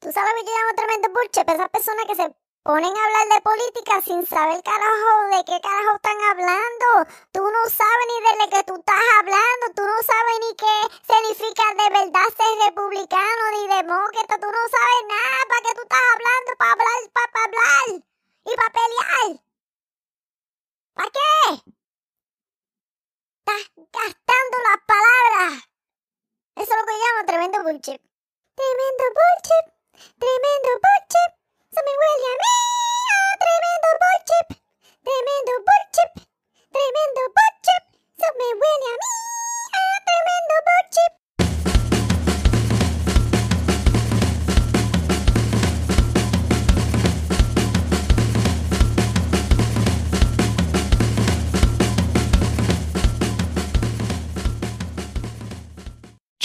Tú sabes que yo llamo tremendo bullshit, esas personas que se ponen a hablar de política sin saber carajo de qué carajo están hablando. Tú no sabes ni de lo que tú estás hablando, tú no sabes ni qué significa de verdad ser republicano ni demócrata, tú no sabes nada para qué tú estás hablando, para hablar, para, hablar y para pelear. ¿Para qué? Estás gastando las palabras. Eso es lo que llamo tremendo bullshit. Tremendo bullshit,